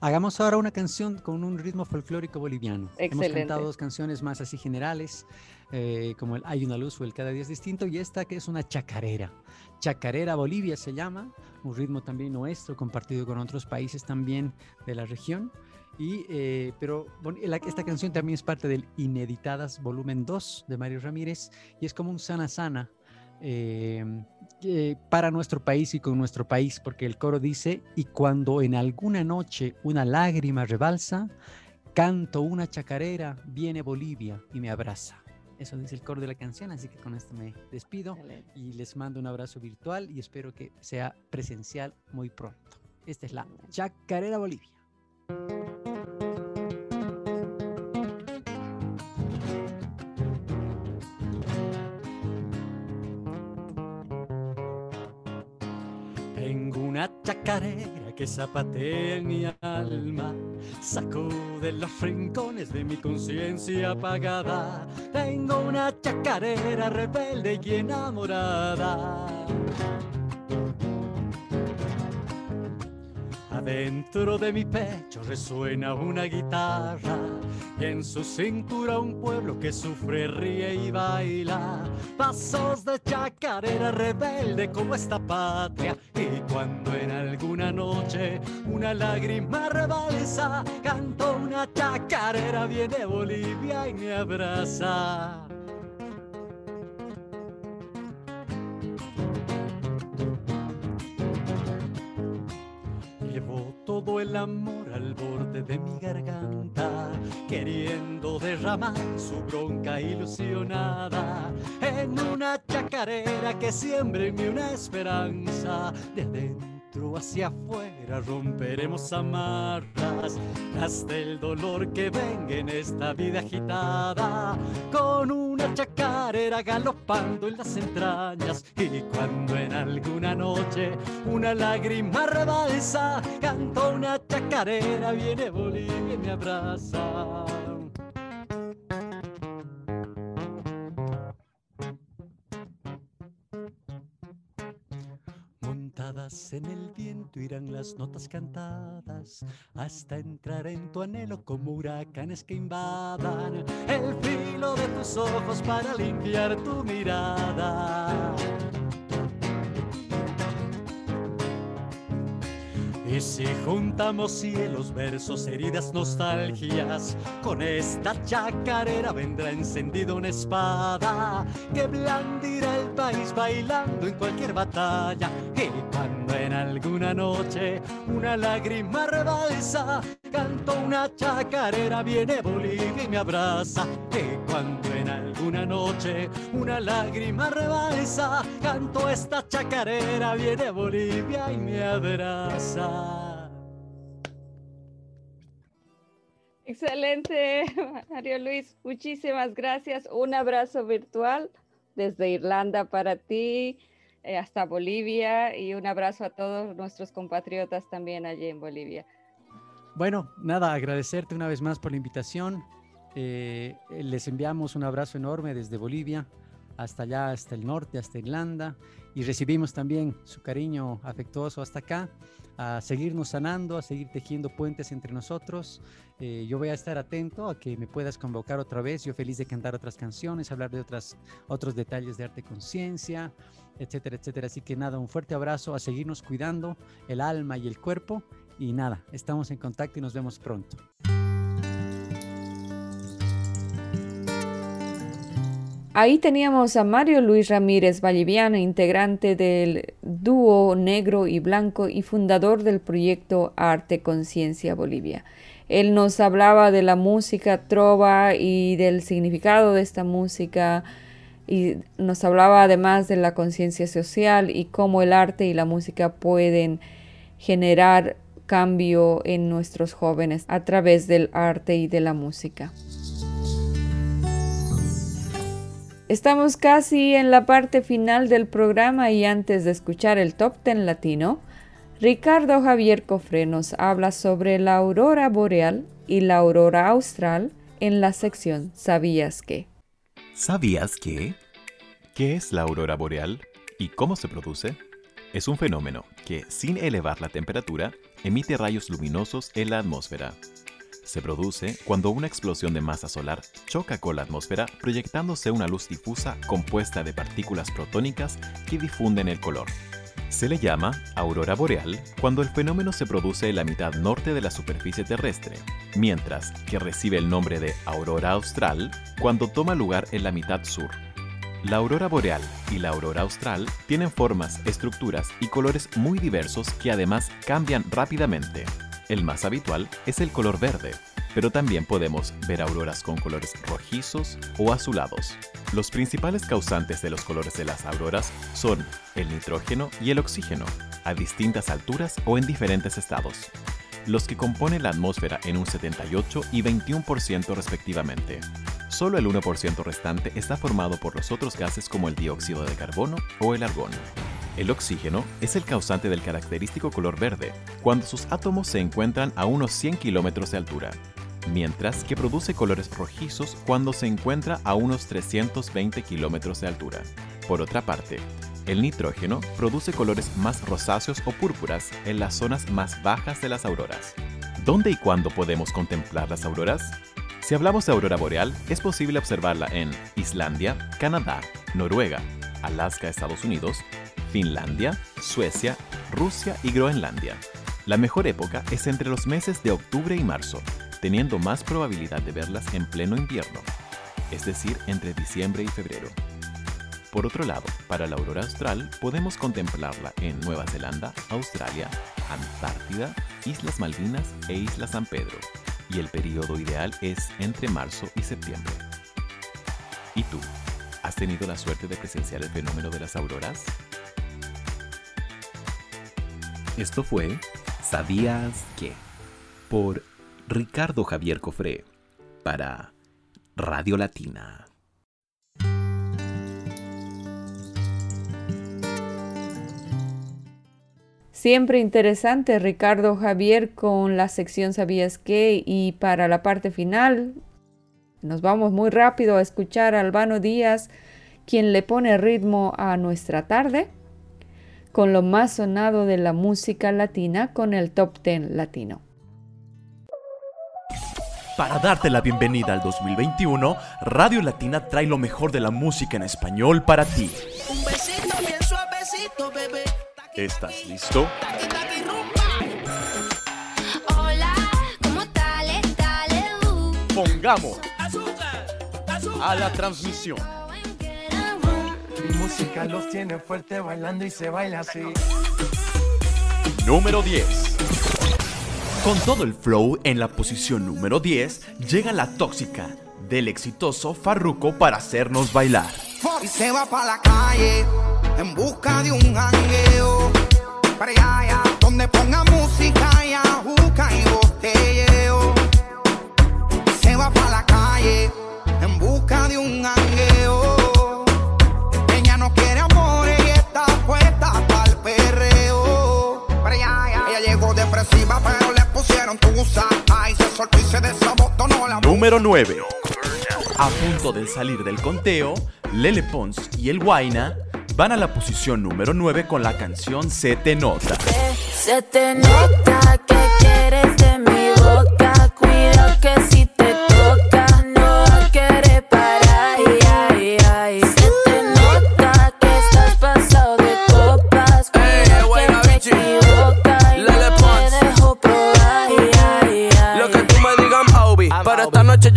Hagamos ahora una canción con un ritmo folclórico boliviano. Hemos cantado dos canciones más así generales, eh, como el Hay una luz o el Cada día es distinto, y esta que es una chacarera. Chacarera Bolivia se llama, un ritmo también nuestro, compartido con otros países también de la región. Y, eh, pero esta canción también es parte del Ineditadas Volumen 2 de Mario Ramírez y es como un sana sana eh, para nuestro país y con nuestro país, porque el coro dice, y cuando en alguna noche una lágrima rebalsa, canto una chacarera, viene Bolivia y me abraza. Eso dice el coro de la canción, así que con esto me despido y les mando un abrazo virtual y espero que sea presencial muy pronto. Esta es la Chacarera Bolivia. Que zapatea mi alma, sacude los rincones de mi conciencia apagada. Tengo una chacarera rebelde y enamorada. Dentro de mi pecho resuena una guitarra y en su cintura un pueblo que sufre, ríe y baila. Pasos de chacarera rebelde como esta patria. Y cuando en alguna noche una lágrima rebalsa, canto una chacarera, viene Bolivia y me abraza. Todo el amor al borde de mi garganta, queriendo derramar su bronca ilusionada en una chacarera que siembre en mí una esperanza de adentro hacia afuera romperemos amarras hasta el dolor que venga en esta vida agitada. Con una chacarera galopando en las entrañas y cuando en alguna noche una lágrima rebalsa canto una chacarera viene Bolivia y me abraza en el viento irán las notas cantadas hasta entrar en tu anhelo como huracanes que invadan el filo de tus ojos para limpiar tu mirada. Y si juntamos cielos, versos, heridas, nostalgias, con esta chacarera vendrá encendida una espada que blandirá el país bailando en cualquier batalla. Y alguna noche una lágrima rebalsa, canto una chacarera, viene Bolivia y me abraza. Y cuando en alguna noche una lágrima rebalsa, canto esta chacarera, viene Bolivia y me abraza. Excelente, Mario Luis. Muchísimas gracias. Un abrazo virtual desde Irlanda para ti, hasta Bolivia y un abrazo a todos nuestros compatriotas también allí en Bolivia. Bueno, nada, agradecerte una vez más por la invitación. Eh, les enviamos un abrazo enorme desde Bolivia hasta allá, hasta el norte, hasta Irlanda, y recibimos también su cariño afectuoso hasta acá a seguirnos sanando, a seguir tejiendo puentes entre nosotros. Eh, yo voy a estar atento a que me puedas convocar otra vez. Yo feliz de cantar otras canciones, hablar de otras, otros detalles de arte conciencia, etcétera, etcétera. Así que nada, un fuerte abrazo, a seguirnos cuidando el alma y el cuerpo. Y nada, estamos en contacto y nos vemos pronto. Ahí teníamos a Mario Luis Ramírez Valliviano, integrante del dúo Negro y Blanco y fundador del proyecto Arte Conciencia Bolivia. Él nos hablaba de la música trova y del significado de esta música y nos hablaba además de la conciencia social y cómo el arte y la música pueden generar cambio en nuestros jóvenes a través del arte y de la música. Estamos casi en la parte final del programa y antes de escuchar el top ten latino, Ricardo Javier Cofre nos habla sobre la aurora boreal y la aurora austral en la sección ¿Sabías qué? ¿Sabías qué? ¿Qué es la aurora boreal y cómo se produce? Es un fenómeno que, sin elevar la temperatura, emite rayos luminosos en la atmósfera se produce cuando una explosión de masa solar choca con la atmósfera proyectándose una luz difusa compuesta de partículas protónicas que difunden el color. Se le llama aurora boreal cuando el fenómeno se produce en la mitad norte de la superficie terrestre, mientras que recibe el nombre de aurora austral cuando toma lugar en la mitad sur. La aurora boreal y la aurora austral tienen formas, estructuras y colores muy diversos que además cambian rápidamente. El más habitual es el color verde, pero también podemos ver auroras con colores rojizos o azulados. Los principales causantes de los colores de las auroras son el nitrógeno y el oxígeno, a distintas alturas o en diferentes estados, los que componen la atmósfera en un 78 y 21% respectivamente. Solo el 1% restante está formado por los otros gases como el dióxido de carbono o el argón. El oxígeno es el causante del característico color verde, cuando sus átomos se encuentran a unos 100 kilómetros de altura, mientras que produce colores rojizos cuando se encuentra a unos 320 kilómetros de altura. Por otra parte, el nitrógeno produce colores más rosáceos o púrpuras en las zonas más bajas de las auroras. ¿Dónde y cuándo podemos contemplar las auroras? Si hablamos de aurora boreal, es posible observarla en Islandia, Canadá, Noruega, Alaska, Estados Unidos, Finlandia, Suecia, Rusia y Groenlandia. La mejor época es entre los meses de octubre y marzo, teniendo más probabilidad de verlas en pleno invierno, es decir, entre diciembre y febrero. Por otro lado, para la aurora austral podemos contemplarla en Nueva Zelanda, Australia, Antártida, Islas Malvinas e Isla San Pedro, y el periodo ideal es entre marzo y septiembre. ¿Y tú? ¿Has tenido la suerte de presenciar el fenómeno de las auroras? Esto fue ¿Sabías qué? por Ricardo Javier Cofré para Radio Latina. Siempre interesante, Ricardo Javier, con la sección ¿Sabías qué? Y para la parte final, nos vamos muy rápido a escuchar a Albano Díaz, quien le pone ritmo a nuestra tarde, con lo más sonado de la música latina con el Top Ten Latino. Para darte la bienvenida al 2021, Radio Latina trae lo mejor de la música en español para ti. Un besito bien suavecito, bebé. ¿Estás listo? Hola, ¿cómo tal? Dale. Pongamos a la transmisión. Mi música los tiene fuerte bailando y se baila así. Número 10. Con todo el flow en la posición número 10, llega la tóxica del exitoso Farruko para hacernos bailar. Y se va para la calle en busca de un jangueo. Para allá, donde ponga música y Ay, se soltó y se desabotonó la Número 9. A punto de salir del conteo, Lele Pons y el Guaina van a la posición número 9 con la canción Se te nota. Se te nota que quieres de mi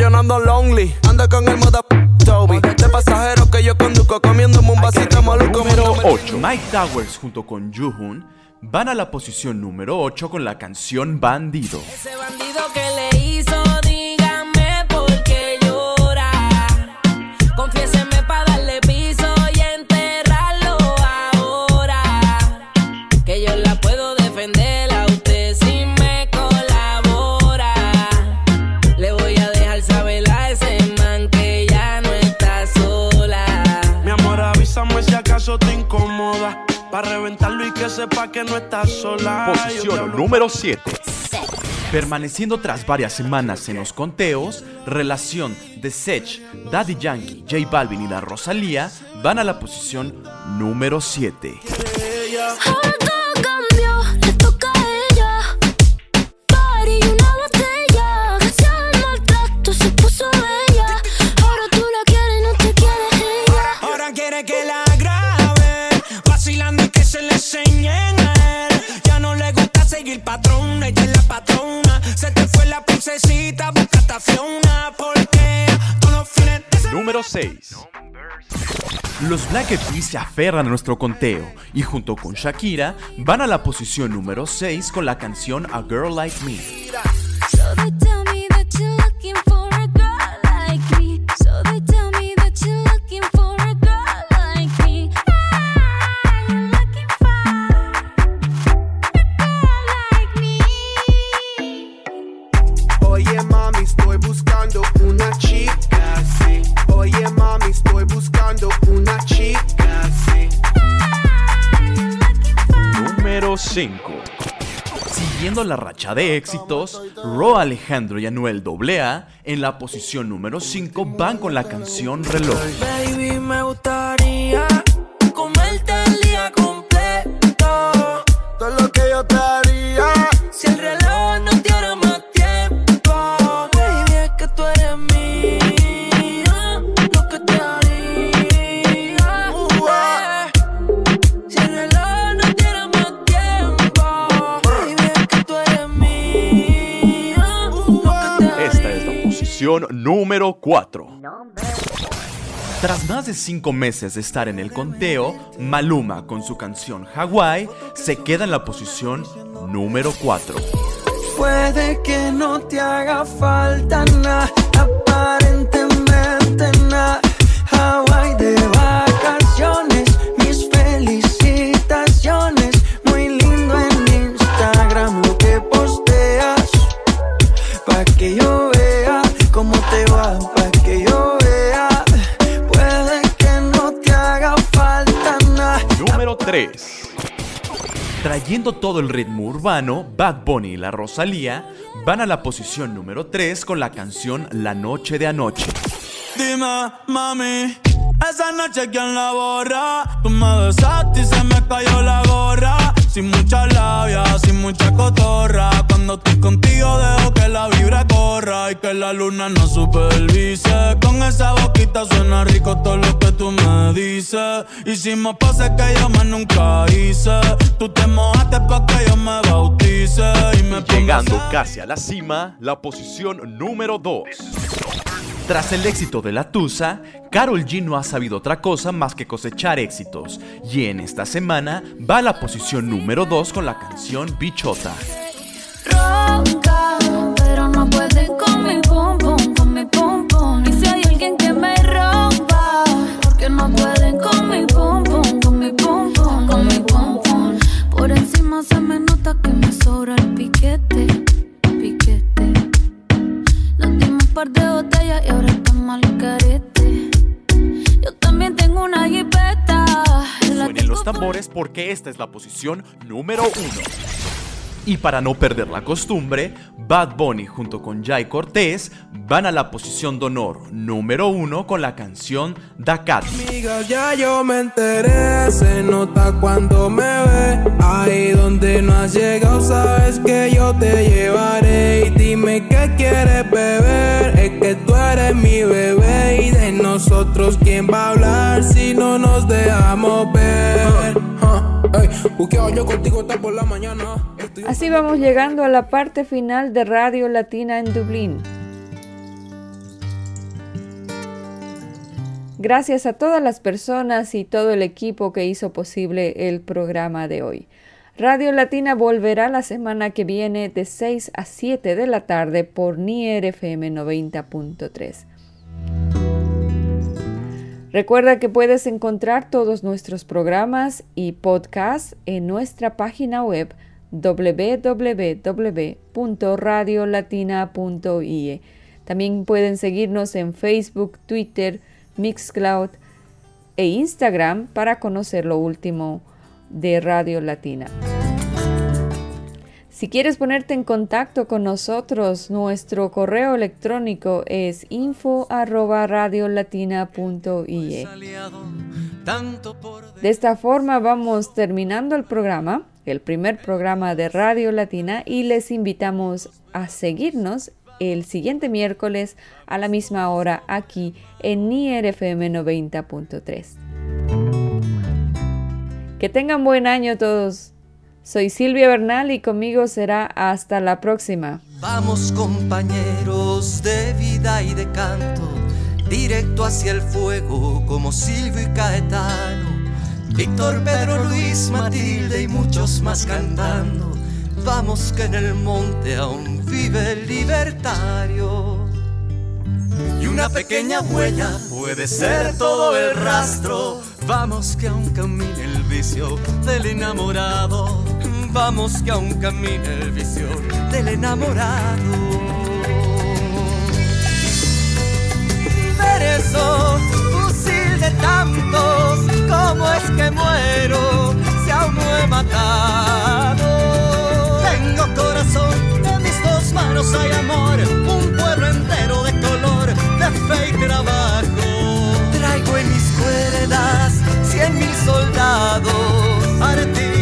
yo no ando lonely. Ando con el moda Toby. De pasajero que yo conduzco comiéndome un vasito maluco. Número 8. Mike Towers junto con Juhun van a la posición número 8 con la canción Bandido. Ese bandido que le sepa que no estás sola. Posición número 7. Permaneciendo tras varias semanas en los conteos, relación de Sech, Daddy Yankee, J Balvin y la Rosalía van a la posición número 7. 6. Los Black Eyed Peas se aferran a nuestro conteo y junto con Shakira van a la posición número 6 con la canción A Girl Like Me. 5. Siguiendo la racha de éxitos, Ro Alejandro y Anuel AA en la posición número 5 van con la canción Reloj. Posición número 4. Tras más de 5 meses de estar en el conteo, Maluma con su canción Hawaii se queda en la posición número 4. Puede que no te haga falta nada, aparentemente nada. Trayendo todo el ritmo urbano, Bad Bunny y la Rosalía van a la posición número 3 con la canción La Noche de Anoche. Dime, mami, esa noche quién la borra. Tú me besaste y se me cayó la gorra. Sin mucha labia, sin mucha cotorra. Cuando estoy contigo dejo que la vibra corra y que la luna no supervise. Con esa boquita suena rico todo lo que tú me dices. Hicimos pase que yo más nunca hice. Tú te mojaste pa' que yo me bautice. Y me Llegando casi a la cima, la posición número 2. Tras el éxito de La Tusa, Carol G no ha sabido otra cosa más que cosechar éxitos, y en esta semana va a la posición número 2 con la canción Bichota. ronca, pero no pueden con mi pum pum, con mi pum pum. Y si hay alguien que me rompa, porque no pueden con mi pum pum, con mi pum pum, con mi pum pum. Por encima se me nota que me sobra el piquete. Par de botellas y ahora estamos al carete. Yo también tengo una jipeta. Suenen los tambores porque esta es la posición número 1. Y para no perder la costumbre, Bad Bunny junto con Jai Cortés van a la posición de honor número 1 con la canción Dakati. Amiga, ya yo me enteré, se nota cuando me ve. Ahí donde no has llegado, sabes que yo te llevaré. Y dime qué quieres beber, es que tú eres mi bebé. Y de nosotros, ¿quién va a hablar si no nos dejamos ver? Así vamos llegando a la parte final de Radio Latina en Dublín. Gracias a todas las personas y todo el equipo que hizo posible el programa de hoy. Radio Latina volverá la semana que viene de 6 a 7 de la tarde por Nier FM 90.3. Recuerda que puedes encontrar todos nuestros programas y podcasts en nuestra página web www.radiolatina.ie. También pueden seguirnos en Facebook, Twitter, Mixcloud e Instagram para conocer lo último de Radio Latina. Si quieres ponerte en contacto con nosotros, nuestro correo electrónico es info@radiolatina.ie. De esta forma vamos terminando el programa, el primer programa de Radio Latina y les invitamos a seguirnos el siguiente miércoles a la misma hora aquí en Nier FM 90.3. Que tengan buen año todos. Soy Silvia Bernal y conmigo será hasta la próxima. Vamos compañeros de vida y de canto, directo hacia el fuego como Silvio y Caetano, Víctor, Pedro, Luis, Matilde y muchos más cantando. Vamos que en el monte aún vive el libertario. Y una pequeña huella puede ser todo el rastro. Vamos que aún camine el vicio del enamorado. Vamos que aún camine el vicio del enamorado. Ver eso, fusil de tantos, ¿cómo es que muero si aún no he matado? Tengo corazón, en mis dos manos hay amor, un pueblo entero de color, de fe y trabajo. Traigo en mis cuerdas cien mil soldados, artillería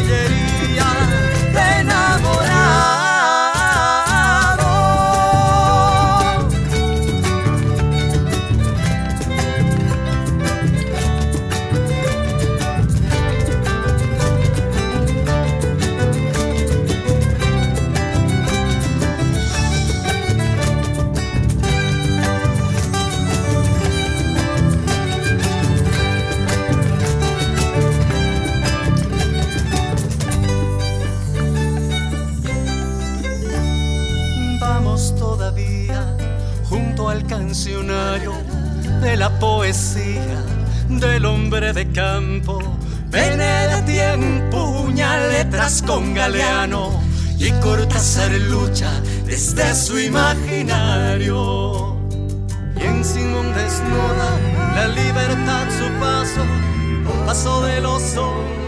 de la poesía del hombre de campo. Benedetti empuña letras con Galeano y Cortázar lucha desde su imaginario. Y en Simón desnuda la libertad su paso paso de los hombres